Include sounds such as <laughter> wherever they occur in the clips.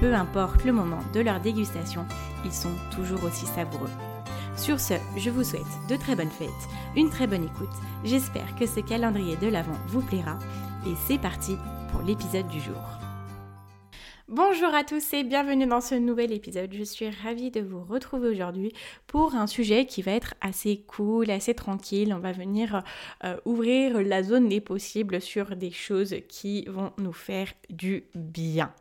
Peu importe le moment de leur dégustation, ils sont toujours aussi savoureux. Sur ce, je vous souhaite de très bonnes fêtes, une très bonne écoute. J'espère que ce calendrier de l'Avent vous plaira. Et c'est parti pour l'épisode du jour. Bonjour à tous et bienvenue dans ce nouvel épisode. Je suis ravie de vous retrouver aujourd'hui pour un sujet qui va être assez cool, assez tranquille. On va venir euh, ouvrir la zone des possibles sur des choses qui vont nous faire du bien.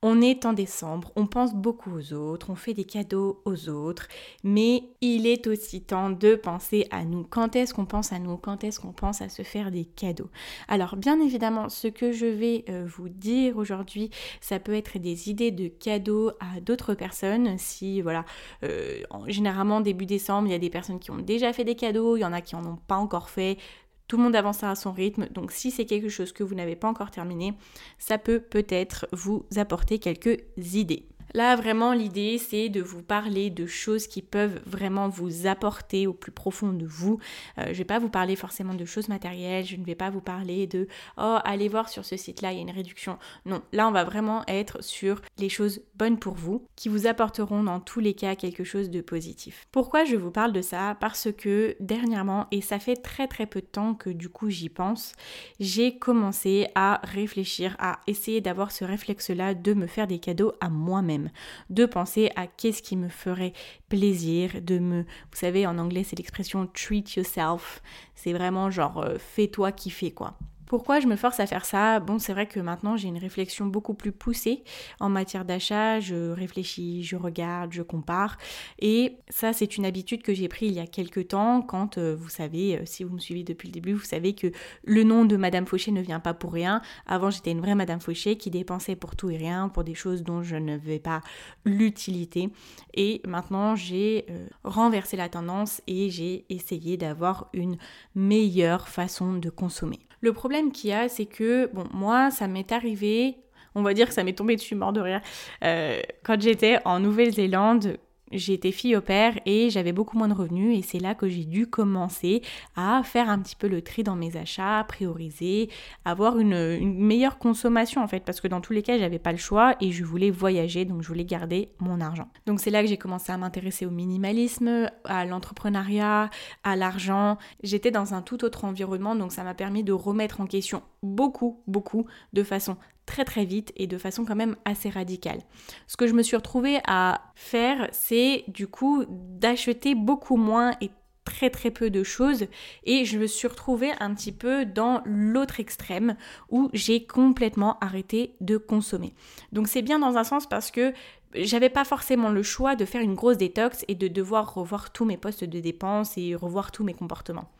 On est en décembre, on pense beaucoup aux autres, on fait des cadeaux aux autres, mais il est aussi temps de penser à nous. Quand est-ce qu'on pense à nous? Quand est-ce qu'on pense à se faire des cadeaux? Alors bien évidemment, ce que je vais euh, vous dire aujourd'hui, ça peut être des idées de cadeaux à d'autres personnes. Si voilà, euh, généralement début décembre, il y a des personnes qui ont déjà fait des cadeaux, il y en a qui en ont pas encore fait. Tout le monde avancera à son rythme, donc si c'est quelque chose que vous n'avez pas encore terminé, ça peut peut-être vous apporter quelques idées. Là, vraiment, l'idée, c'est de vous parler de choses qui peuvent vraiment vous apporter au plus profond de vous. Euh, je ne vais pas vous parler forcément de choses matérielles, je ne vais pas vous parler de oh, allez voir sur ce site-là, il y a une réduction. Non, là, on va vraiment être sur les choses bonnes pour vous, qui vous apporteront dans tous les cas quelque chose de positif. Pourquoi je vous parle de ça? Parce que dernièrement, et ça fait très très peu de temps que du coup j'y pense, j'ai commencé à réfléchir, à essayer d'avoir ce réflexe-là de me faire des cadeaux à moi-même de penser à qu'est-ce qui me ferait plaisir, de me... Vous savez, en anglais, c'est l'expression treat yourself. C'est vraiment genre, euh, fais-toi kiffer, quoi. Pourquoi je me force à faire ça? Bon, c'est vrai que maintenant j'ai une réflexion beaucoup plus poussée en matière d'achat. Je réfléchis, je regarde, je compare. Et ça, c'est une habitude que j'ai prise il y a quelques temps quand, euh, vous savez, euh, si vous me suivez depuis le début, vous savez que le nom de Madame Fauché ne vient pas pour rien. Avant, j'étais une vraie Madame Fauché qui dépensait pour tout et rien, pour des choses dont je ne vais pas l'utilité. Et maintenant, j'ai euh, renversé la tendance et j'ai essayé d'avoir une meilleure façon de consommer. Le problème qu'il y a, c'est que, bon, moi, ça m'est arrivé, on va dire que ça m'est tombé dessus mort de rire, euh, quand j'étais en Nouvelle-Zélande, j'étais fille au père et j'avais beaucoup moins de revenus et c'est là que j'ai dû commencer à faire un petit peu le tri dans mes achats, prioriser, avoir une, meilleure consommation en fait parce que dans tous les cas j'avais pas le choix et je voulais voyager donc je voulais garder mon argent. Donc c'est là que j'ai commencé à m'intéresser au minimalisme, à l'entrepreneuriat, à l'argent. J'étais dans un tout autre environnement donc ça m'a permis de remettre en question beaucoup beaucoup de façon très très vite et de façon quand même assez radicale. Ce que je me suis retrouvée à faire, c'est du coup d'acheter beaucoup moins et très très peu de choses et je me suis retrouvée un petit peu dans l'autre extrême où j'ai complètement arrêté de consommer. Donc c'est bien dans un sens parce que j'avais pas forcément le choix de faire une grosse détox et de devoir revoir tous mes postes de dépenses et revoir tous mes comportements.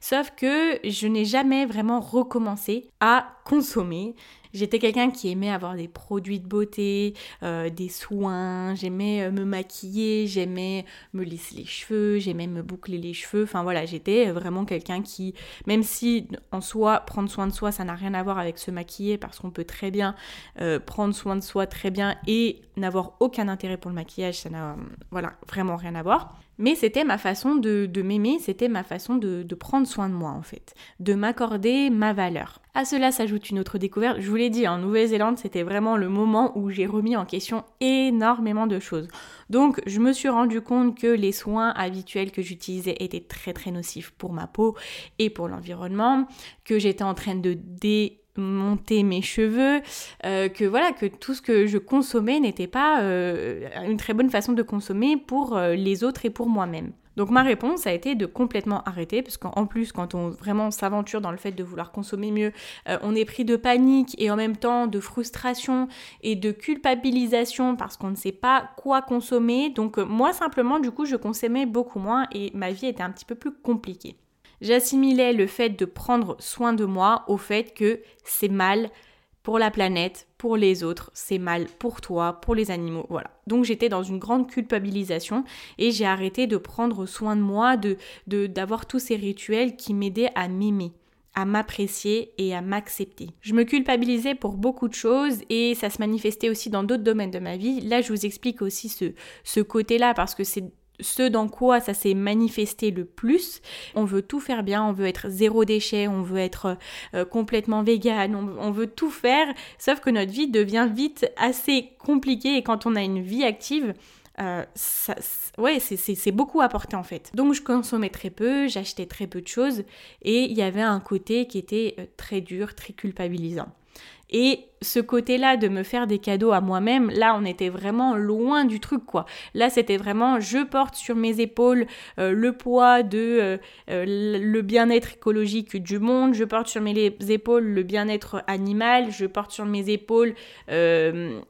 Sauf que je n'ai jamais vraiment recommencé à consommer. J'étais quelqu'un qui aimait avoir des produits de beauté, euh, des soins, j'aimais euh, me maquiller, j'aimais me lisser les cheveux, j'aimais me boucler les cheveux. Enfin voilà, j'étais vraiment quelqu'un qui, même si en soi, prendre soin de soi, ça n'a rien à voir avec se maquiller parce qu'on peut très bien euh, prendre soin de soi très bien et n'avoir aucun intérêt pour le maquillage, ça n'a vraiment rien à voir. Mais c'était ma façon de, m'aimer, c'était ma façon de, prendre soin de moi en fait, de m'accorder ma valeur. À cela s'ajoute une autre découverte. Je vous l'ai dit, en Nouvelle-Zélande, c'était vraiment le moment où j'ai remis en question énormément de choses. Donc, je me suis rendu compte que les soins habituels que j'utilisais étaient très très nocifs pour ma peau et pour l'environnement, que j'étais en train de dé monter mes cheveux, euh, que voilà, que tout ce que je consommais n'était pas euh, une très bonne façon de consommer pour euh, les autres et pour moi-même. Donc ma réponse a été de complètement arrêter, parce qu'en plus, quand on vraiment s'aventure dans le fait de vouloir consommer mieux, on est pris de panique et en même temps de frustration et de culpabilisation parce qu'on ne sait pas quoi consommer. Donc moi simplement, du coup, je consommais beaucoup moins et ma vie était un petit peu plus compliquée. J'assimilais le fait de prendre soin de moi au fait que c'est mal pour la planète, pour les autres, c'est mal pour toi, pour les animaux, voilà. Donc j'étais dans une grande culpabilisation et j'ai arrêté de prendre soin de moi, de d'avoir tous ces rituels qui m'aidaient à m'aimer à m'apprécier et à m'accepter. Je me culpabilisais pour beaucoup de choses et ça se manifestait aussi dans d'autres domaines de ma vie. Là, je vous explique aussi ce, ce côté-là parce que c'est ce dans quoi ça s'est manifesté le plus. On veut tout faire bien, on veut être zéro déchet, on veut être euh, complètement vegan, on, veut tout faire, sauf que notre vie devient vite assez compliquée et quand on a une vie active, euh, ça, ouais, c'est beaucoup porter en fait. Donc je consommais très peu, j'achetais très peu de choses et il y avait un côté qui était euh, très dur, très culpabilisant. Et ce côté-là de me faire des cadeaux à moi-même, là on était vraiment loin du truc quoi. Là c'était vraiment je porte sur mes épaules euh, le poids de euh, euh, le bien-être écologique du monde, je porte sur mes épaules le bien-être animal, je porte sur mes épaules la,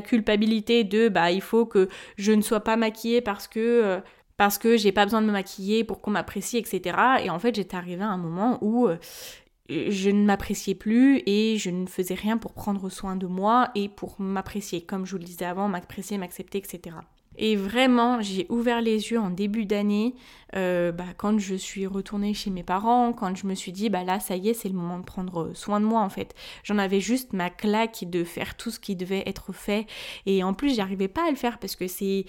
culpabilité de bah il faut que je ne sois pas maquillée parce que parce que j'ai pas besoin de me maquiller pour qu'on m'apprécie, etc. Et en fait, j'étais arrivée à un moment où je ne m'appréciais plus et je ne faisais rien pour prendre soin de moi et pour m'apprécier, comme je vous le disais avant, m'apprécier, m'accepter, etc. Et vraiment, j'ai ouvert les yeux en début d'année, euh, bah, quand je suis retournée chez mes parents, quand je me suis dit, bah là, ça y est, c'est le moment de prendre soin de moi, en fait. J'en avais juste ma claque de faire tout ce qui devait être fait. Et en plus, j'arrivais pas à le faire parce que c'est,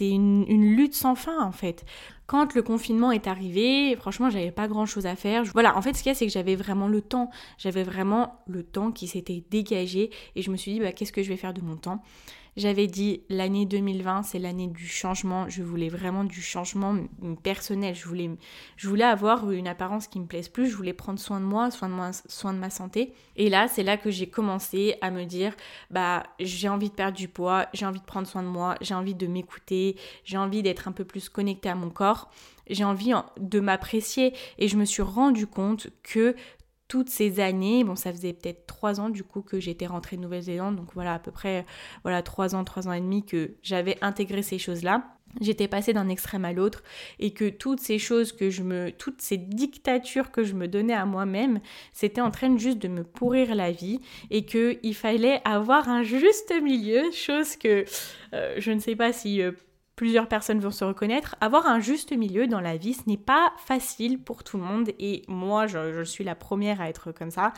une lutte sans fin, en fait. Quand le confinement est arrivé, franchement, j'avais pas grand chose à faire. Voilà, en fait, ce qu'il y a, c'est que j'avais vraiment le temps. J'avais vraiment le temps qui s'était dégagé et je me suis dit, bah, qu'est-ce que je vais faire de mon temps? J'avais dit l'année 2020, c'est l'année du changement. Je voulais vraiment du changement personnel. Je voulais, avoir une apparence qui me plaise plus. Je voulais prendre soin de moi, soin de, moi, soin de ma santé. Et là, c'est là que j'ai commencé à me dire, bah, j'ai envie de perdre du poids, j'ai envie de prendre soin de moi, j'ai envie de m'écouter, j'ai envie d'être un peu plus connectée à mon corps j'ai envie de m'apprécier et je me suis rendu compte que toutes ces années, bon ça faisait peut-être trois ans du coup que j'étais rentrée de Nouvelle-Zélande, donc voilà à peu près voilà trois ans, trois ans et demi que j'avais intégré ces choses-là. J'étais passée d'un extrême à l'autre et que toutes ces choses que je me, toutes ces dictatures que je me donnais à moi-même, c'était en train juste de me pourrir la vie et que il fallait avoir un juste milieu, chose que euh, je ne sais pas si euh, plusieurs personnes vont se reconnaître, avoir un juste milieu dans la vie, ce n'est pas facile pour tout le monde et moi je, suis la première à être comme ça.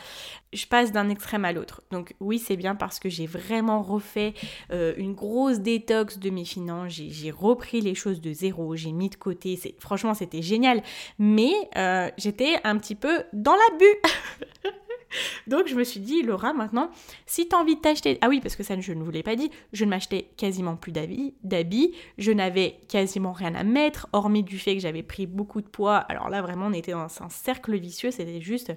Je passe d'un extrême à l'autre. Donc oui c'est bien parce que j'ai vraiment refait euh, une grosse détox de mes finances, j'ai repris les choses de zéro, j'ai mis de côté, franchement c'était génial, mais euh, j'étais un petit peu dans l'abus. <laughs> <laughs> Donc je me suis dit, Laura, maintenant, si tu as envie de t'acheter... Ah oui, parce que ça, je ne vous l'ai pas dit, je ne m'achetais quasiment plus d'habits, je n'avais quasiment rien à mettre, hormis du fait que j'avais pris beaucoup de poids. Alors là, vraiment, on était dans un cercle vicieux, c'était juste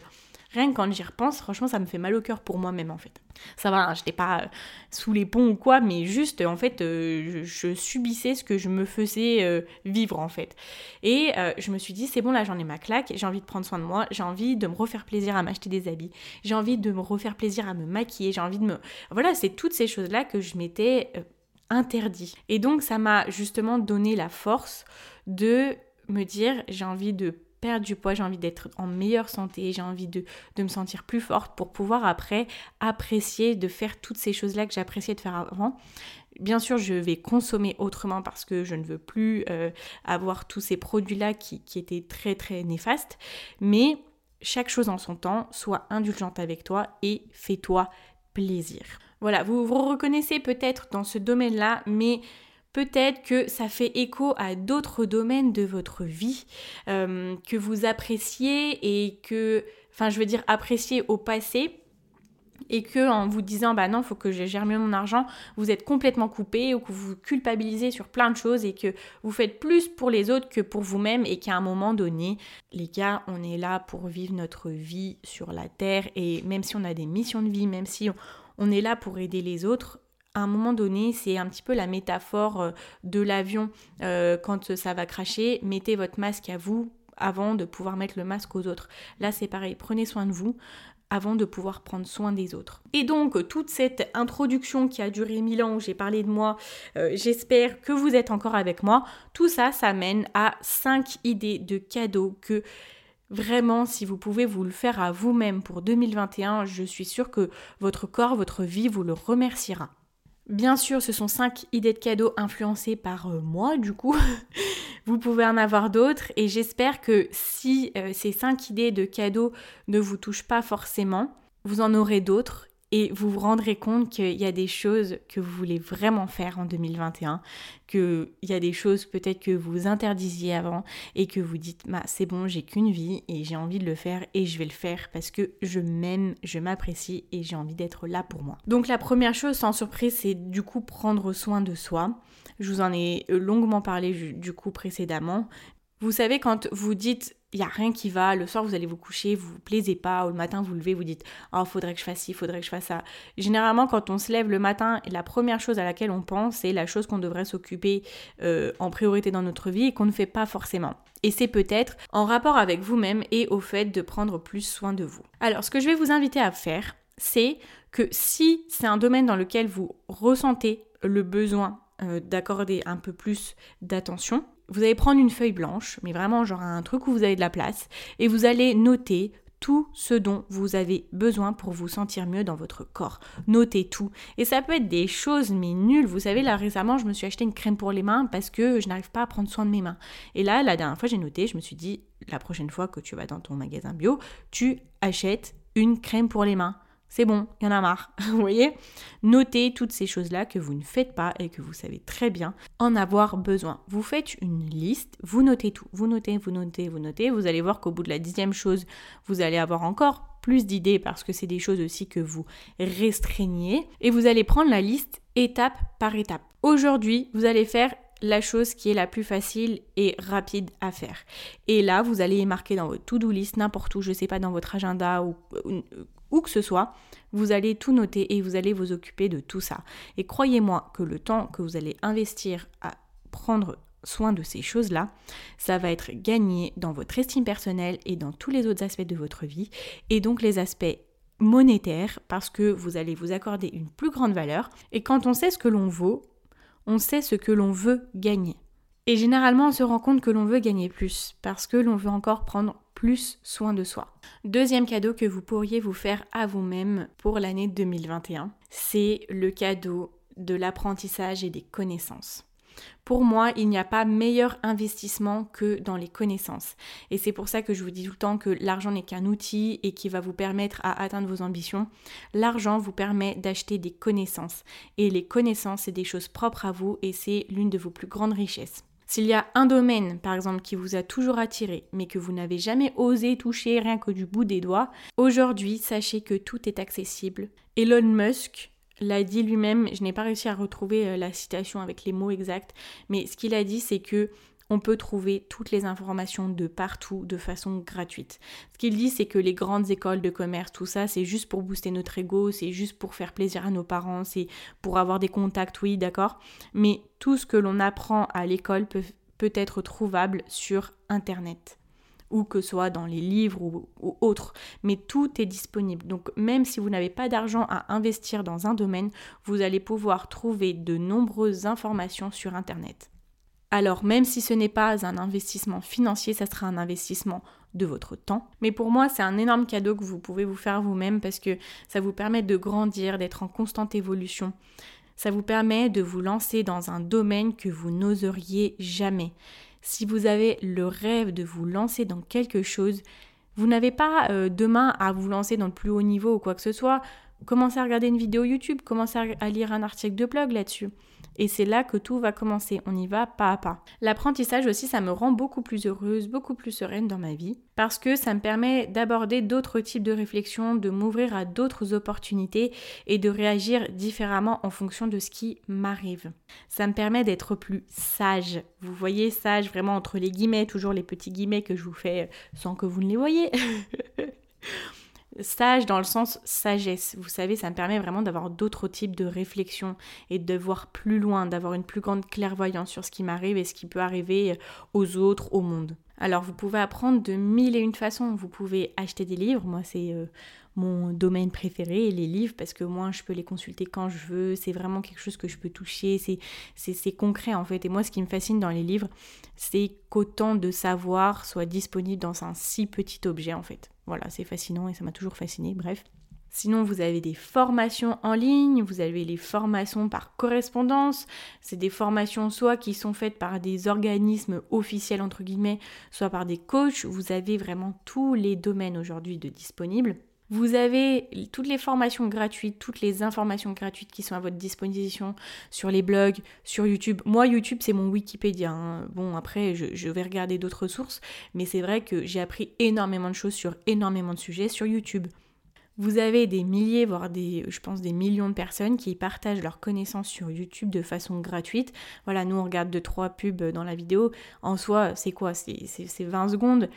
Rien que quand j'y repense, franchement, ça me fait mal au cœur pour moi-même en fait. Ça va, hein, je n'étais pas euh, sous les ponts ou quoi, mais juste en fait, euh, je, subissais ce que je me faisais euh, vivre en fait. Et je me suis dit, c'est bon, là j'en ai ma claque, j'ai envie de prendre soin de moi, j'ai envie de me refaire plaisir à m'acheter des habits, j'ai envie de me refaire plaisir à me maquiller, j'ai envie de me. Voilà, c'est toutes ces choses-là que je m'étais interdit. Et donc ça m'a justement donné la force de me dire, j'ai envie de perdre du poids, j'ai envie d'être en meilleure santé, j'ai envie de, me sentir plus forte pour pouvoir après apprécier de faire toutes ces choses-là que j'appréciais de faire avant. Bien sûr, je vais consommer autrement parce que je ne veux plus euh, avoir tous ces produits-là qui, qui étaient très très néfastes, mais chaque chose en son temps, sois indulgente avec toi et fais-toi plaisir. Voilà, vous vous reconnaissez peut-être dans ce domaine-là, mais Peut-être que ça fait écho à d'autres domaines de votre vie euh, que vous appréciez et que, enfin je veux dire apprécier au passé et que en vous disant bah non, faut que je gère mieux mon argent, vous êtes complètement coupé ou que vous culpabilisez sur plein de choses et que vous faites plus pour les autres que pour vous-même et qu'à un moment donné, les gars, on est là pour vivre notre vie sur la terre et même si on a des missions de vie, même si on, est là pour aider les autres, à un moment donné, c'est un petit peu la métaphore euh, de l'avion euh, quand ça va cracher. Mettez votre masque à vous avant de pouvoir mettre le masque aux autres. Là, c'est pareil, prenez soin de vous avant de pouvoir prendre soin des autres. Et donc, toute cette introduction qui a duré mille ans où j'ai parlé de moi, euh, j'espère que vous êtes encore avec moi. Tout ça, ça mène à cinq idées de cadeaux que Vraiment, si vous pouvez vous le faire à vous-même pour 2021, je suis sûre que votre corps, votre vie vous le remerciera. Bien sûr, ce sont cinq idées de cadeaux influencées par euh, moi, du coup. <laughs> vous pouvez en avoir d'autres et j'espère que si euh, ces cinq idées de cadeaux ne vous touchent pas forcément, vous en aurez d'autres et vous vous rendrez compte qu'il y a des choses que vous voulez vraiment faire en 2021, qu'il y a des choses peut-être que vous interdisiez avant et que vous dites bah, c'est bon, j'ai qu'une vie et j'ai envie de le faire et je vais le faire parce que je m'aime, je m'apprécie et j'ai envie d'être là pour moi. Donc la première chose sans surprise, c'est du coup prendre soin de soi. Je vous en ai longuement parlé du coup précédemment. Vous savez quand vous dites il n'y a rien qui va. Le soir, vous allez vous coucher, vous vous plaisez pas, ou le matin, vous levez, vous dites Oh, faudrait que je fasse ci, faudrait que je fasse ça. Généralement, quand on se lève le matin, la première chose à laquelle on pense, c'est la chose qu'on devrait s'occuper euh, en priorité dans notre vie et qu'on ne fait pas forcément. Et c'est peut-être en rapport avec vous-même et au fait de prendre plus soin de vous. Alors, ce que je vais vous inviter à faire, c'est que si c'est un domaine dans lequel vous ressentez le besoin euh, d'accorder un peu plus d'attention, vous allez prendre une feuille blanche, mais vraiment genre un truc où vous avez de la place, et vous allez noter tout ce dont vous avez besoin pour vous sentir mieux dans votre corps. Notez tout. Et ça peut être des choses mais nulles. Vous savez, là récemment, je me suis acheté une crème pour les mains parce que je n'arrive pas à prendre soin de mes mains. Et là, la dernière fois, j'ai noté, je me suis dit, la prochaine fois que tu vas dans ton magasin bio, tu achètes une crème pour les mains c'est bon, il y en a marre. <laughs> vous voyez Notez toutes ces choses-là que vous ne faites pas et que vous savez très bien en avoir besoin. Vous faites une liste, vous notez tout. Vous notez, vous notez, vous notez. Vous allez voir qu'au bout de la dixième chose, vous allez avoir encore plus d'idées parce que c'est des choses aussi que vous restreignez. Et vous allez prendre la liste étape par étape. Aujourd'hui, vous allez faire la chose qui est la plus facile et rapide à faire. Et là, vous allez marquer dans votre to-do list, n'importe où, je ne sais pas, dans votre agenda ou, où que ce soit, vous allez tout noter et vous allez vous occuper de tout ça. Et croyez-moi que le temps que vous allez investir à prendre soin de ces choses-là, ça va être gagné dans votre estime personnelle et dans tous les autres aspects de votre vie, et donc les aspects monétaires, parce que vous allez vous accorder une plus grande valeur. Et quand on sait ce que l'on vaut, on sait ce que l'on veut gagner. Et généralement, on se rend compte que l'on veut gagner plus, parce que l'on veut encore prendre plus soin de soi. Deuxième cadeau que vous pourriez vous faire à vous-même pour l'année 2021, c'est le cadeau de l'apprentissage et des connaissances. Pour moi, il n'y a pas meilleur investissement que dans les connaissances. Et c'est pour ça que je vous dis tout le temps que l'argent n'est qu'un outil et qui va vous permettre à atteindre vos ambitions. L'argent vous permet d'acheter des connaissances. Et les connaissances, c'est des choses propres à vous et c'est l'une de vos plus grandes richesses. S'il y a un domaine, par exemple, qui vous a toujours attiré, mais que vous n'avez jamais osé toucher rien que du bout des doigts, aujourd'hui, sachez que tout est accessible. Elon Musk l'a dit lui-même, je n'ai pas réussi à retrouver euh, la citation avec les mots exacts, mais ce qu'il a dit, c'est que on peut trouver toutes les informations de partout de façon gratuite. Ce qu'il dit, c'est que les grandes écoles de commerce, tout ça, c'est juste pour booster notre ego, c'est juste pour faire plaisir à nos parents, c'est pour avoir des contacts, oui, d'accord. Mais tout ce que l'on apprend à l'école peut, peut être trouvable sur Internet ou que ce soit dans les livres ou, ou, autres, mais tout est disponible. Donc même si vous n'avez pas d'argent à investir dans un domaine, vous allez pouvoir trouver de nombreuses informations sur Internet. Alors même si ce n'est pas un investissement financier, ça sera un investissement de votre temps. Mais pour moi, c'est un énorme cadeau que vous pouvez vous faire vous-même parce que ça vous permet de grandir, d'être en constante évolution. Ça vous permet de vous lancer dans un domaine que vous n'oseriez jamais. Si vous avez le rêve de vous lancer dans quelque chose, vous n'avez pas euh, demain à vous lancer dans le plus haut niveau ou quoi que ce soit. Commencez à regarder une vidéo YouTube, commencez à lire un article de blog là-dessus. Et c'est là que tout va commencer. On y va pas à pas. L'apprentissage aussi, ça me rend beaucoup plus heureuse, beaucoup plus sereine dans ma vie. Parce que ça me permet d'aborder d'autres types de réflexions, de m'ouvrir à d'autres opportunités et de réagir différemment en fonction de ce qui m'arrive. Ça me permet d'être plus sage. Vous voyez, sage vraiment entre les guillemets, toujours les petits guillemets que je vous fais sans que vous ne les voyez. <laughs> Sage dans le sens sagesse. Vous savez, ça me permet vraiment d'avoir d'autres types de réflexions et de voir plus loin, d'avoir une plus grande clairvoyance sur ce qui m'arrive et ce qui peut arriver aux autres, au monde. Alors vous pouvez apprendre de mille et une façons. Vous pouvez acheter des livres. Moi, c'est euh, mon domaine préféré, les livres, parce que moi, je peux les consulter quand je veux. C'est vraiment quelque chose que je peux toucher. C'est concret, en fait. Et moi, ce qui me fascine dans les livres, c'est qu'autant de savoir soit disponible dans un si petit objet, en fait. Voilà, c'est fascinant et ça m'a toujours fasciné. Bref. Sinon, vous avez des formations en ligne, vous avez les formations par correspondance. C'est des formations soit qui sont faites par des organismes officiels, entre guillemets, soit par des coachs. Vous avez vraiment tous les domaines aujourd'hui de disponibles. Vous avez toutes les formations gratuites, toutes les informations gratuites qui sont à votre disposition sur les blogs, sur YouTube. Moi, YouTube, c'est mon Wikipédia. Hein. Bon, après, je, vais regarder d'autres sources, mais c'est vrai que j'ai appris énormément de choses sur énormément de sujets sur YouTube. Vous avez des milliers, voire des, je pense, des millions de personnes qui partagent leurs connaissances sur YouTube de façon gratuite. Voilà, nous on regarde deux, trois pubs dans la vidéo. En soi, c'est quoi? C'est 20 secondes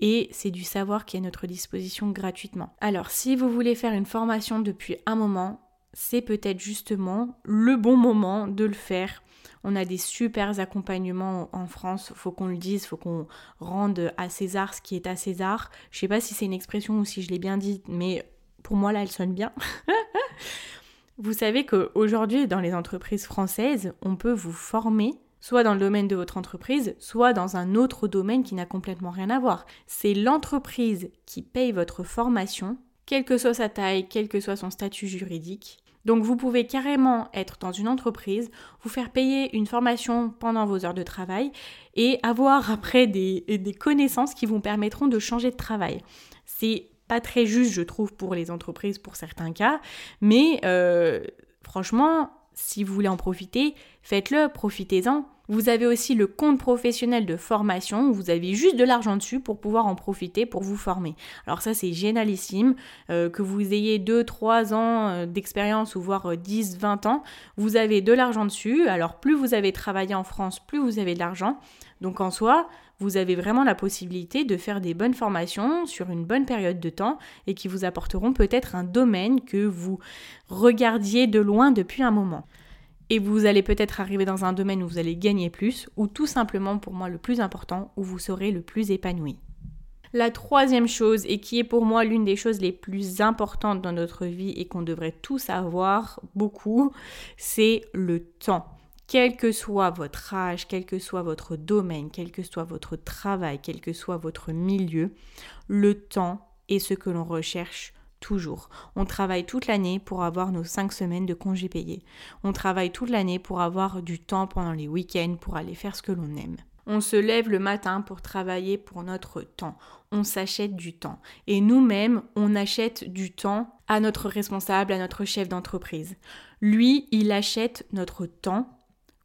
et c'est du savoir qui est à notre disposition gratuitement. Alors, si vous voulez faire une formation depuis un moment, c'est peut-être justement le bon moment de le faire. On a des super accompagnements en France, faut qu'on le dise, faut qu'on rende à César ce qui est à César. Je sais pas si c'est une expression ou si je l'ai bien dit, mais pour moi là elle sonne bien. <laughs> vous savez qu'aujourd'hui dans les entreprises françaises, on peut vous former soit dans le domaine de votre entreprise, soit dans un autre domaine qui n'a complètement rien à voir. C'est l'entreprise qui paye votre formation, quelle que soit sa taille, quel que soit son statut juridique. Donc vous pouvez carrément être dans une entreprise, vous faire payer une formation pendant vos heures de travail et avoir après des, connaissances qui vous permettront de changer de travail. C'est pas très juste, je trouve, pour les entreprises pour certains cas. Mais euh, franchement, si vous voulez en profiter, faites-le, profitez-en. Vous avez aussi le compte professionnel de formation où vous avez juste de l'argent dessus pour pouvoir en profiter pour vous former. Alors ça c'est génialissime, euh, que vous ayez 2-3 ans euh, d'expérience ou voire 10-20 ans, vous avez de l'argent dessus. Alors plus vous avez travaillé en France, plus vous avez de l'argent. Donc en soi, vous avez vraiment la possibilité de faire des bonnes formations sur une bonne période de temps et qui vous apporteront peut-être un domaine que vous regardiez de loin depuis un moment. Et vous allez peut-être arriver dans un domaine où vous allez gagner plus, ou tout simplement pour moi le plus important, où vous serez le plus épanoui. La troisième chose, et qui est pour moi l'une des choses les plus importantes dans notre vie et qu'on devrait tous avoir beaucoup, c'est le temps quel que soit votre âge, quel que soit votre domaine, quel que soit votre travail, quel que soit votre milieu, le temps est ce que l'on recherche toujours. On travaille toute l'année pour avoir nos cinq semaines de congés payés. On travaille toute l'année pour avoir du temps pendant les week-ends pour aller faire ce que l'on aime. On se lève le matin pour travailler pour notre temps. On s'achète du temps. Et nous-mêmes, on achète du temps à notre responsable, à notre chef d'entreprise. Lui, il achète notre temps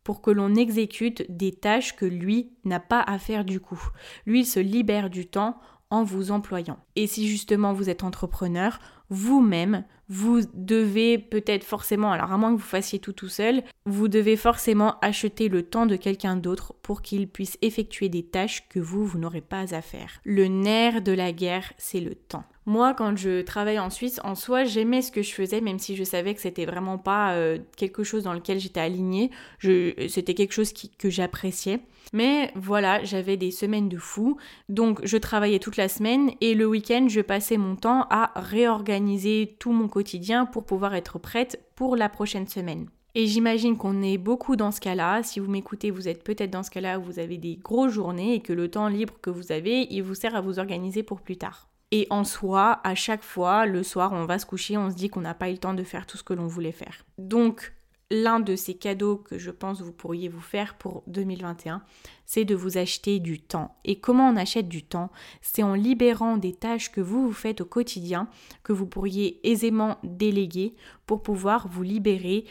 pour que l'on exécute des tâches que lui n'a pas à faire du coup. Lui, il se libère du temps en vous employant. Et si justement vous êtes entrepreneur, vous-même, vous devez peut-être forcément, alors à moins que vous fassiez tout tout seul, vous devez forcément acheter le temps de quelqu'un d'autre pour qu'il puisse effectuer des tâches que vous, vous n'aurez pas à faire. Le nerf de la guerre, c'est le temps. Moi, quand je travaillais en Suisse, en soi, j'aimais ce que je faisais, même si je savais que c'était vraiment pas euh, quelque chose dans lequel j'étais alignée. C'était quelque chose que j'appréciais. Mais voilà, j'avais des semaines de fou. Donc, je travaillais toute la semaine et le week-end, je passais mon temps à réorganiser tout mon quotidien pour pouvoir être prête pour la prochaine semaine. Et j'imagine qu'on est beaucoup dans ce cas-là. Si vous m'écoutez, vous êtes peut-être dans ce cas-là où vous avez des grosses journées et que le temps libre que vous avez, il vous sert à vous organiser pour plus tard. Et en soi, à chaque fois, le soir, on va se coucher, on se dit qu'on n'a pas eu le temps de faire tout ce que l'on voulait faire. Donc, l'un de ces cadeaux que je pense vous pourriez vous faire pour 2021, c'est de vous acheter du temps. Et comment on achète du temps? C'est en libérant des tâches que vous vous faites au quotidien, que vous pourriez aisément déléguer pour pouvoir vous libérer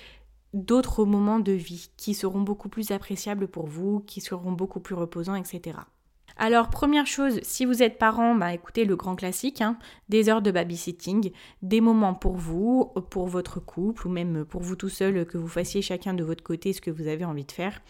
d'autres moments de vie qui seront beaucoup plus appréciables pour vous, qui seront beaucoup plus reposants, etc. Alors, première chose, si vous êtes parent, bah, écoutez le grand classique, hein, des heures de babysitting, des moments pour vous, pour votre couple, ou même pour vous tout seul, que vous fassiez chacun de votre côté ce que vous avez envie de faire.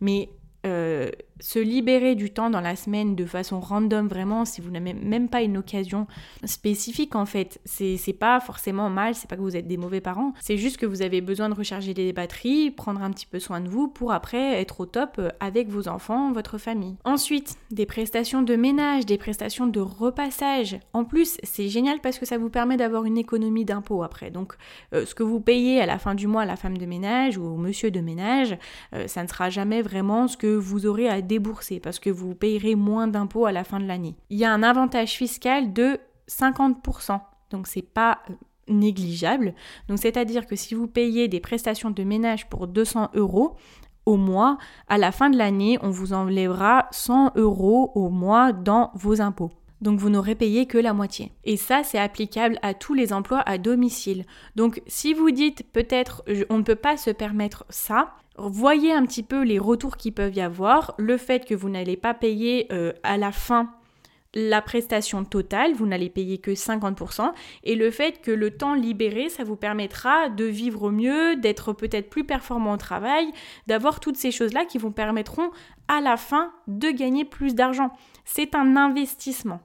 Mais euh, se libérer du temps dans la semaine de façon random, vraiment, si vous n'avez même pas une occasion spécifique, en fait, c'est pas forcément mal, c'est pas que vous êtes des mauvais parents, c'est juste que vous avez besoin de recharger les batteries, prendre un petit peu soin de vous pour après être au top avec vos enfants, votre famille. Ensuite, des prestations de ménage, des prestations de repassage. En plus, c'est génial parce que ça vous permet d'avoir une économie d'impôts après. Donc, euh, ce que vous payez à la fin du mois à la femme de ménage ou au monsieur de ménage, euh, ça ne sera jamais vraiment ce que vous aurez à parce que vous payerez moins d'impôts à la fin de l'année. Il y a un avantage fiscal de 50%, donc c'est pas euh, négligeable. Donc c'est-à-dire que si vous payez des prestations de ménage pour 200 euros au mois, à la fin de l'année, on vous enlèvera 100 euros au mois dans vos impôts. Donc vous n'aurez payé que la moitié. Et ça, c'est applicable à tous les emplois à domicile. Donc si vous dites peut-être on ne peut pas se permettre ça, voyez un petit peu les retours qui peuvent y avoir, le fait que vous n'allez pas payer euh, à la fin la prestation totale, vous n'allez payer que 50%, et le fait que le temps libéré, ça vous permettra de vivre mieux, d'être peut-être plus performant au travail, d'avoir toutes ces choses-là qui vous permettront à la fin de gagner plus d'argent. C'est un investissement.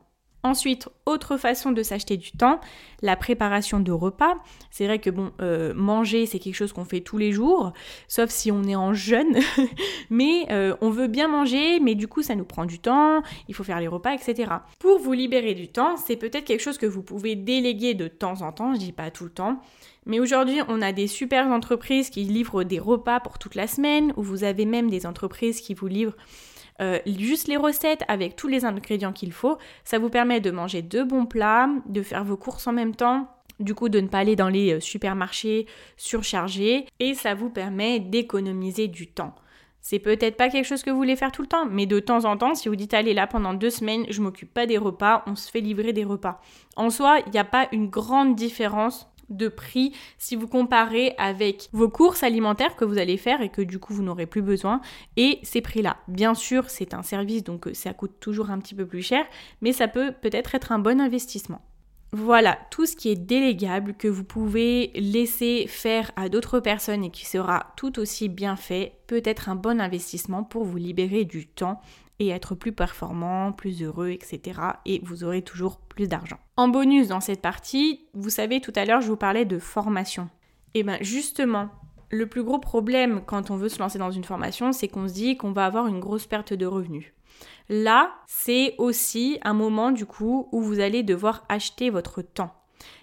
Ensuite, autre façon de s'acheter du temps, la préparation de repas. C'est vrai que bon, euh, manger c'est quelque chose qu'on fait tous les jours, sauf si on est en jeûne, <laughs> mais euh, on veut bien manger, mais du coup ça nous prend du temps, il faut faire les repas, etc. Pour vous libérer du temps, c'est peut-être quelque chose que vous pouvez déléguer de temps en temps, je dis pas tout le temps, mais aujourd'hui, on a des super entreprises qui livrent des repas pour toute la semaine, ou vous avez même des entreprises qui vous livrent euh, juste les recettes avec tous les ingrédients qu'il faut. Ça vous permet de manger de bons plats, de faire vos courses en même temps. Du coup, de ne pas aller dans les euh, supermarchés surchargés et ça vous permet d'économiser du temps. C'est peut-être pas quelque chose que vous voulez faire tout le temps, mais de temps en temps, si vous dites allez là pendant deux semaines, je m'occupe pas des repas, on se fait livrer des repas. En soi, il n'y a pas une grande différence de prix si vous comparez avec vos courses alimentaires que vous allez faire et que du coup vous n'aurez plus besoin et ces prix-là. Bien sûr, c'est un service donc euh, ça coûte toujours un petit peu plus cher, mais ça peut peut-être être un bon investissement. Voilà, tout ce qui est délégable que vous pouvez laisser faire à d'autres personnes et qui sera tout aussi bien fait peut être un bon investissement pour vous libérer du temps et être plus performant, plus heureux, etc. Et vous aurez toujours plus d'argent. En bonus dans cette partie, vous savez, tout à l'heure, je vous parlais de formation. Et bien justement, le plus gros problème quand on veut se lancer dans une formation, c'est qu'on se dit qu'on va avoir une grosse perte de revenus. Là, c'est aussi un moment du coup où vous allez devoir acheter votre temps.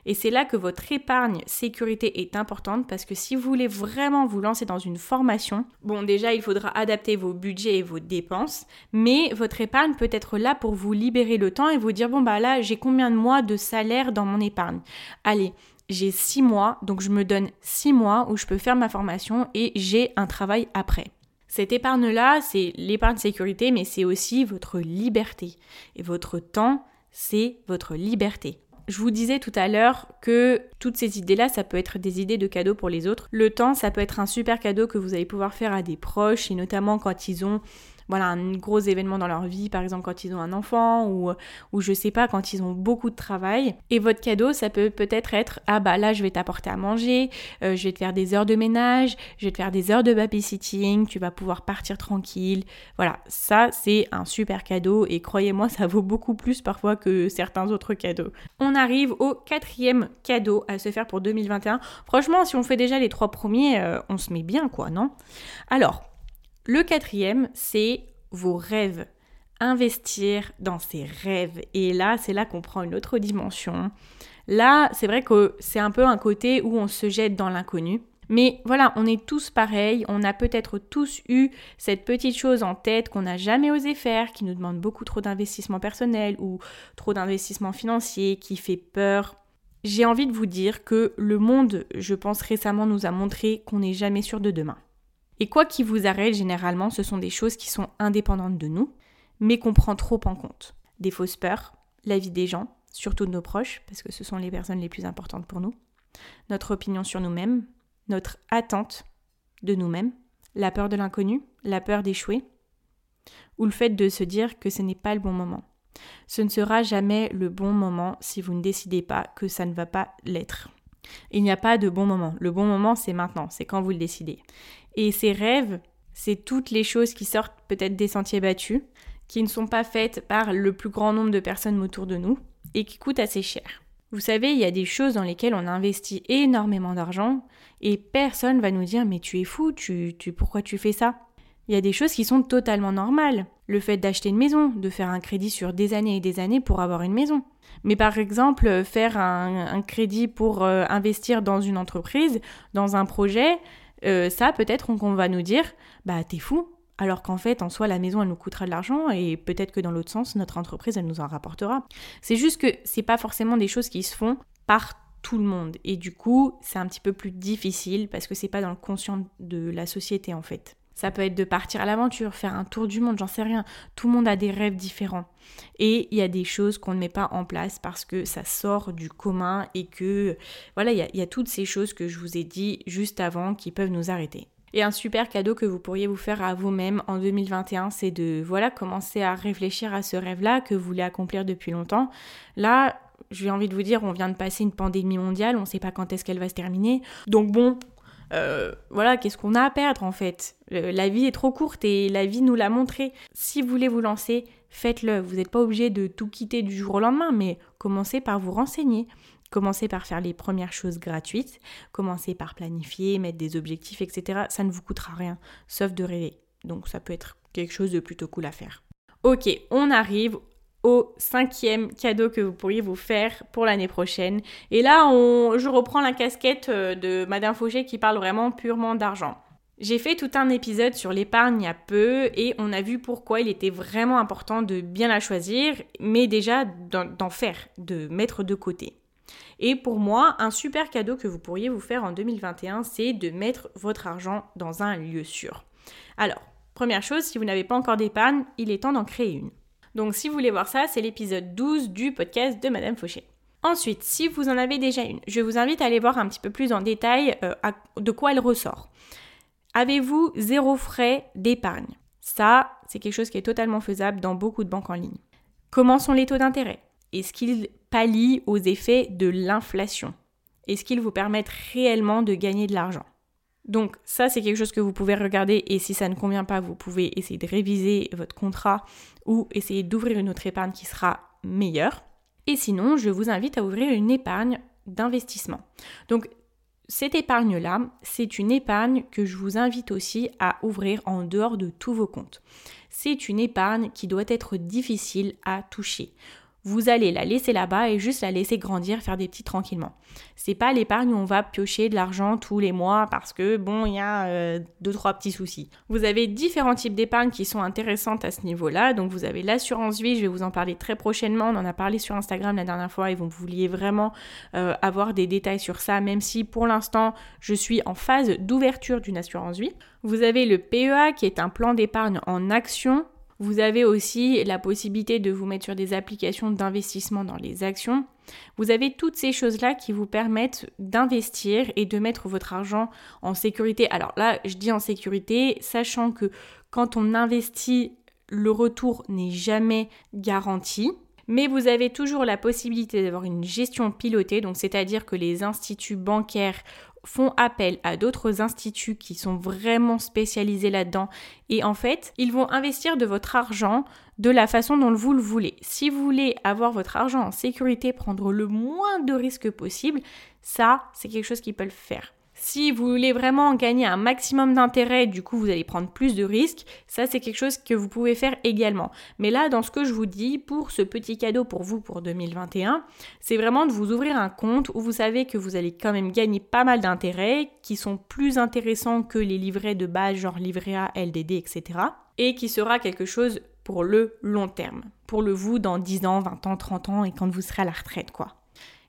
Et c'est là que votre épargne sécurité est importante parce que si vous voulez vraiment vous lancer dans une formation, bon déjà il faudra adapter vos budgets et vos dépenses, mais votre épargne peut être là pour vous libérer le temps et vous dire bon bah là j'ai combien de mois de salaire dans mon épargne? Allez, j'ai six mois, donc je me donne six mois où je peux faire ma formation et j'ai un travail après. Cette épargne-là, c'est l'épargne sécurité, mais c'est aussi votre liberté. Et votre temps, c'est votre liberté. Je vous disais tout à l'heure que toutes ces idées-là, ça peut être des idées de cadeaux pour les autres. Le temps, ça peut être un super cadeau que vous allez pouvoir faire à des proches, et notamment quand ils ont voilà, un gros événement dans leur vie, par exemple quand ils ont un enfant ou, ou je sais pas, quand ils ont beaucoup de travail. Et votre cadeau, ça peut peut-être être ah bah là je vais t'apporter à manger, euh, je vais te faire des heures de ménage, je vais te faire des heures de babysitting, tu vas pouvoir partir tranquille. Voilà, ça c'est un super cadeau et croyez-moi, ça vaut beaucoup plus parfois que certains autres cadeaux. On arrive au quatrième cadeau à se faire pour 2021. Franchement, si on fait déjà les trois premiers, euh, on se met bien quoi, non? Alors, le quatrième, c'est vos rêves. Investir dans ses rêves. Et là, c'est là qu'on prend une autre dimension. Là, c'est vrai que c'est un peu un côté où on se jette dans l'inconnu. Mais voilà, on est tous pareils, on a peut-être tous eu cette petite chose en tête qu'on n'a jamais osé faire, qui nous demande beaucoup trop d'investissement personnel ou trop d'investissement financier, qui fait peur. J'ai envie de vous dire que le monde, je pense récemment, nous a montré qu'on n'est jamais sûr de demain. Et quoi qui vous arrête, généralement, ce sont des choses qui sont indépendantes de nous, mais qu'on prend trop en compte. Des fausses peurs, la vie des gens, surtout de nos proches, parce que ce sont les personnes les plus importantes pour nous, notre opinion sur nous-mêmes, notre attente, de nous-mêmes, la peur de l'inconnu, la peur d'échouer, ou le fait de se dire que ce n'est pas le bon moment. Ce ne sera jamais le bon moment si vous ne décidez pas que ça ne va pas l'être. Il n'y a pas de bon moment. Le bon moment, c'est maintenant, c'est quand vous le décidez. Et ces rêves, c'est toutes les choses qui sortent peut-être des sentiers battus, qui ne sont pas faites par le plus grand nombre de personnes autour de nous et qui coûtent assez cher. Vous savez, il y a des choses dans lesquelles on investit énormément d'argent et personne va nous dire mais tu es fou, tu, tu pourquoi tu fais ça? Il y a des choses qui sont totalement normales. Le fait d'acheter une maison, de faire un crédit sur des années et des années pour avoir une maison. Mais par exemple, faire un, crédit pour euh, investir dans une entreprise, dans un projet, euh, ça peut-être qu'on va nous dire bah t'es fou, alors qu'en fait, en soi, la maison, elle nous coûtera de l'argent et peut-être que dans l'autre sens, notre entreprise, elle nous en rapportera. C'est juste que c'est pas forcément des choses qui se font par tout le monde. Et du coup, c'est un petit peu plus difficile parce que c'est pas dans le conscient de la société en fait. Ça peut être de partir à l'aventure, faire un tour du monde, j'en sais rien. Tout le monde a des rêves différents. Et il y a des choses qu'on ne met pas en place parce que ça sort du commun et que, voilà, il y, a, toutes ces choses que je vous ai dit juste avant qui peuvent nous arrêter. Et un super cadeau que vous pourriez vous faire à vous-même en 2021, c'est de voilà commencer à réfléchir à ce rêve-là que vous voulez accomplir depuis longtemps. Là, j'ai envie de vous dire, on vient de passer une pandémie mondiale, on ne sait pas quand est-ce qu'elle va se terminer. Donc bon, euh, voilà, qu'est-ce qu'on a à perdre en fait? La vie est trop courte et la vie nous l'a montré. Si vous voulez vous lancer, faites-le. Vous n'êtes pas obligé de tout quitter du jour au lendemain, mais commencez par vous renseigner. Commencez par faire les premières choses gratuites. Commencez par planifier, mettre des objectifs, etc. Ça ne vous coûtera rien, sauf de rêver. Donc ça peut être quelque chose de plutôt cool à faire. Ok, on arrive au cinquième cadeau que vous pourriez vous faire pour l'année prochaine. Et là, je reprends la casquette euh, de Madame Fauché qui parle vraiment purement d'argent. J'ai fait tout un épisode sur l'épargne il y a peu et on a vu pourquoi il était vraiment important de bien la choisir, mais déjà d'en faire, de mettre de côté. Et pour moi, un super cadeau que vous pourriez vous faire en 2021, c'est de mettre votre argent dans un lieu sûr. Alors, première chose, si vous n'avez pas encore d'épargne, il est temps d'en créer une. Donc si vous voulez voir ça, c'est l'épisode 12 du podcast de Madame Fauché. Ensuite, si vous en avez déjà une, je vous invite à aller voir un petit peu plus en détail euh, de quoi elle ressort. Avez-vous zéro frais d'épargne? Ça, c'est quelque chose qui est totalement faisable dans beaucoup de banques en ligne. Comment sont les taux d'intérêt? Est-ce qu'ils pallient aux effets de l'inflation? Est-ce qu'ils vous permettent réellement de gagner de l'argent? Donc ça, c'est quelque chose que vous pouvez regarder et si ça ne convient pas, vous pouvez essayer de réviser votre contrat ou essayer d'ouvrir une autre épargne qui sera meilleure. Et sinon, je vous invite à ouvrir une épargne d'investissement. Donc cette épargne-là, c'est une épargne que je vous invite aussi à ouvrir en dehors de tous vos comptes. C'est une épargne qui doit être difficile à toucher vous allez la laisser là-bas et juste la laisser grandir, faire des petits tranquillement. C'est pas l'épargne où on va piocher de l'argent tous les mois parce que bon, il y a euh, deux trois petits soucis. Vous avez différents types d'épargne qui sont intéressantes à ce niveau-là. Donc vous avez l'assurance vie, je vais vous en parler très prochainement. On en a parlé sur Instagram la dernière fois et vous vouliez vraiment euh, avoir des détails sur ça, même si pour l'instant je suis en phase d'ouverture d'une assurance vie. Vous avez le PEA qui est un plan d'épargne en action vous avez aussi la possibilité de vous mettre sur des applications d'investissement dans les actions. Vous avez toutes ces choses-là qui vous permettent d'investir et de mettre votre argent en sécurité. Alors là, je dis en sécurité, sachant que quand on investit, le retour n'est jamais garanti. Mais vous avez toujours la possibilité d'avoir une gestion pilotée, c'est-à-dire que les instituts bancaires font appel à d'autres instituts qui sont vraiment spécialisés là-dedans et en fait, ils vont investir de votre argent de la façon dont vous le voulez. Si vous voulez avoir votre argent en sécurité, prendre le moins de risques possible, ça, c'est quelque chose qui peut le faire. Si vous voulez vraiment gagner un maximum d'intérêt, du coup vous allez prendre plus de risques, ça c'est quelque chose que vous pouvez faire également. Mais là, dans ce que je vous dis, pour ce petit cadeau pour vous pour 2021, c'est vraiment de vous ouvrir un compte où vous savez que vous allez quand même gagner pas mal d'intérêts, qui sont plus intéressants que les livrets de base, genre livret A, LDD, etc. Et qui sera quelque chose pour le long terme. Pour le vous dans 10 ans, 20 ans, 30 ans et quand vous serez à la retraite, quoi.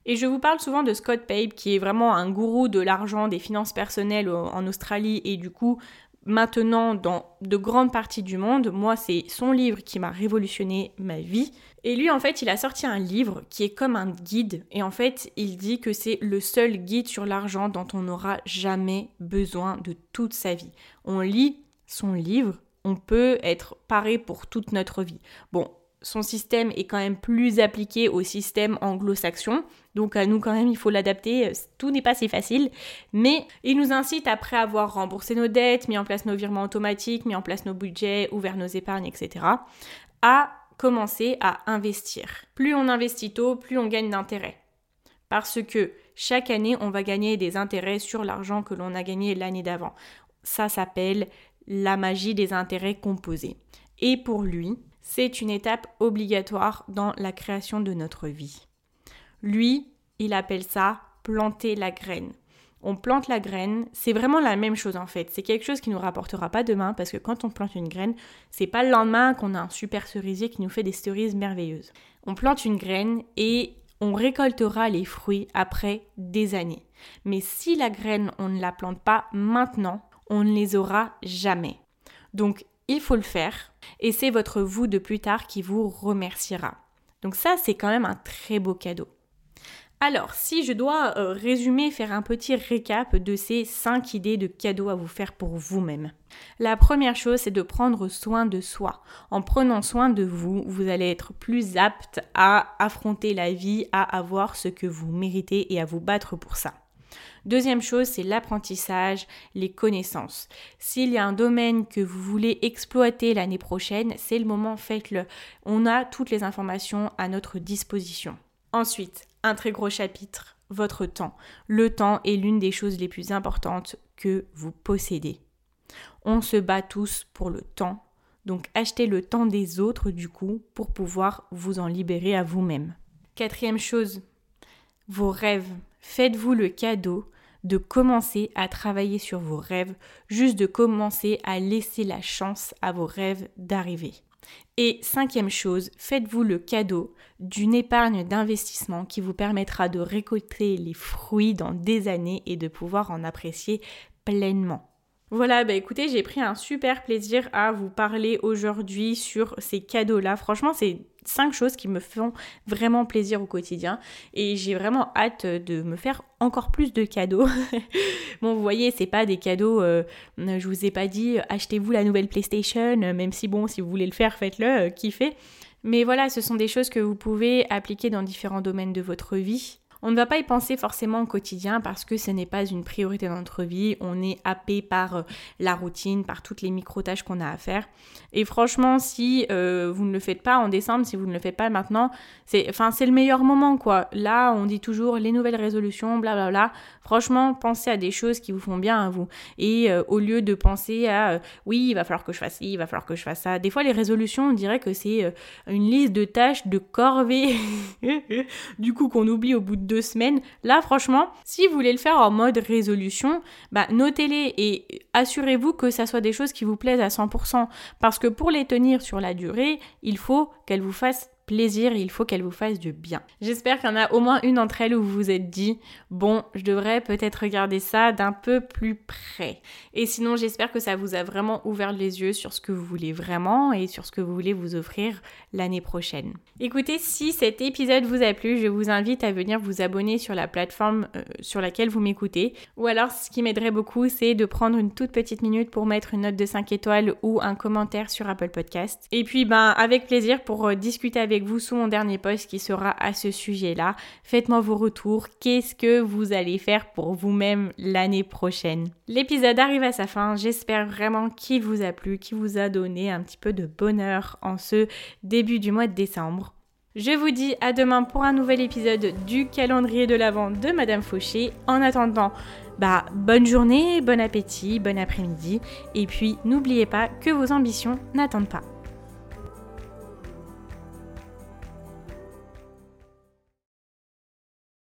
Et je vous parle souvent de Scott Pape, qui est vraiment un gourou de l'argent, des finances personnelles en Australie, et du coup, maintenant dans de grandes parties du monde. Moi, c'est son livre qui m'a révolutionné ma vie. Et lui, en fait, il a sorti un livre qui est comme un guide. Et en fait, il dit que c'est le seul guide sur l'argent dont on n'aura jamais besoin de toute sa vie. On lit son livre, on peut être paré pour toute notre vie. Bon, son système est quand même plus appliqué au système anglo-saxon. Donc à nous quand même, il faut l'adapter. Tout n'est pas si facile. Mais il nous incite, après avoir remboursé nos dettes, mis en place nos virements automatiques, mis en place nos budgets, ouvert nos épargnes, etc., à commencer à investir. Plus on investit tôt, plus on gagne d'intérêt. Parce que chaque année, on va gagner des intérêts sur l'argent que l'on a gagné l'année d'avant. Ça s'appelle la magie des intérêts composés. Et pour lui, c'est une étape obligatoire dans la création de notre vie. Lui, il appelle ça planter la graine. On plante la graine, c'est vraiment la même chose en fait. C'est quelque chose qui nous rapportera pas demain parce que quand on plante une graine, c'est pas le lendemain qu'on a un super cerisier qui nous fait des cerises merveilleuses. On plante une graine et on récoltera les fruits après des années. Mais si la graine, on ne la plante pas maintenant, on ne les aura jamais. Donc il faut le faire et c'est votre vous de plus tard qui vous remerciera. Donc ça, c'est quand même un très beau cadeau. Alors, si je dois euh, résumer, faire un petit récap de ces 5 idées de cadeaux à vous faire pour vous-même. La première chose, c'est de prendre soin de soi. En prenant soin de vous, vous allez être plus apte à affronter la vie, à avoir ce que vous méritez et à vous battre pour ça. Deuxième chose, c'est l'apprentissage, les connaissances. S'il y a un domaine que vous voulez exploiter l'année prochaine, c'est le moment, faites-le. On a toutes les informations à notre disposition. Ensuite, un très gros chapitre, votre temps. Le temps est l'une des choses les plus importantes que vous possédez. On se bat tous pour le temps, donc achetez le temps des autres du coup pour pouvoir vous en libérer à vous-même. Quatrième chose, vos rêves. Faites-vous le cadeau de commencer à travailler sur vos rêves, juste de commencer à laisser la chance à vos rêves d'arriver. Et cinquième chose, faites-vous le cadeau d'une épargne d'investissement qui vous permettra de récolter les fruits dans des années et de pouvoir en apprécier pleinement. Voilà, bah écoutez, j'ai pris un super plaisir à vous parler aujourd'hui sur ces cadeaux-là. Franchement, c'est cinq choses qui me font vraiment plaisir au quotidien et j'ai vraiment hâte de me faire encore plus de cadeaux. <laughs> bon, vous voyez, c'est pas des cadeaux, euh, je vous ai pas dit achetez-vous la nouvelle PlayStation, même si bon, si vous voulez le faire, faites-le, euh, kiffez. Mais voilà, ce sont des choses que vous pouvez appliquer dans différents domaines de votre vie. On ne va pas y penser forcément au quotidien parce que ce n'est pas une priorité dans notre vie. On est happé par euh, la routine, par toutes les micro-tâches qu'on a à faire. Et franchement, si euh, vous ne le faites pas en décembre, si vous ne le faites pas maintenant, c'est le meilleur moment quoi. Là, on dit toujours les nouvelles résolutions, blablabla. Franchement, pensez à des choses qui vous font bien à vous. Et euh, au lieu de penser à oui, il va falloir que je fasse ci, il va falloir que je fasse ça. Des fois, les résolutions, on dirait que c'est une liste de tâches, de corvées, <laughs> du coup qu'on oublie au bout de deux semaines. Là, franchement, si vous voulez le faire en mode résolution, bah, notez-les et assurez-vous que ça soit des choses qui vous plaisent à 100%. Parce que pour les tenir sur la durée, il faut qu'elles vous fassent plaisir, il faut qu'elle vous fasse du bien. J'espère qu'il y en a au moins une d'entre elles où vous vous êtes dit, bon, je devrais peut-être regarder ça d'un peu plus près. Et sinon, j'espère que ça vous a vraiment ouvert les yeux sur ce que vous voulez vraiment et sur ce que vous voulez vous offrir l'année prochaine. Écoutez, si cet épisode vous a plu, je vous invite à venir vous abonner sur la plateforme euh, sur laquelle vous m'écoutez. Ou alors, ce qui m'aiderait beaucoup, c'est de prendre une toute petite minute pour mettre une note de 5 étoiles ou un commentaire sur Apple Podcast. Et puis, ben, avec plaisir pour euh, discuter vous sous mon dernier post qui sera à ce sujet-là. Faites-moi vos retours. Qu'est-ce que vous allez faire pour vous-même l'année prochaine? L'épisode arrive à sa fin. J'espère vraiment qu'il vous a plu, qu'il vous a donné un petit peu de bonheur en ce début du mois de décembre. Je vous dis à demain pour un nouvel épisode du calendrier de l'Avent de Madame Fauché. En attendant, bah bonne journée, bon appétit, bon après-midi et puis n'oubliez pas que vos ambitions n'attendent pas.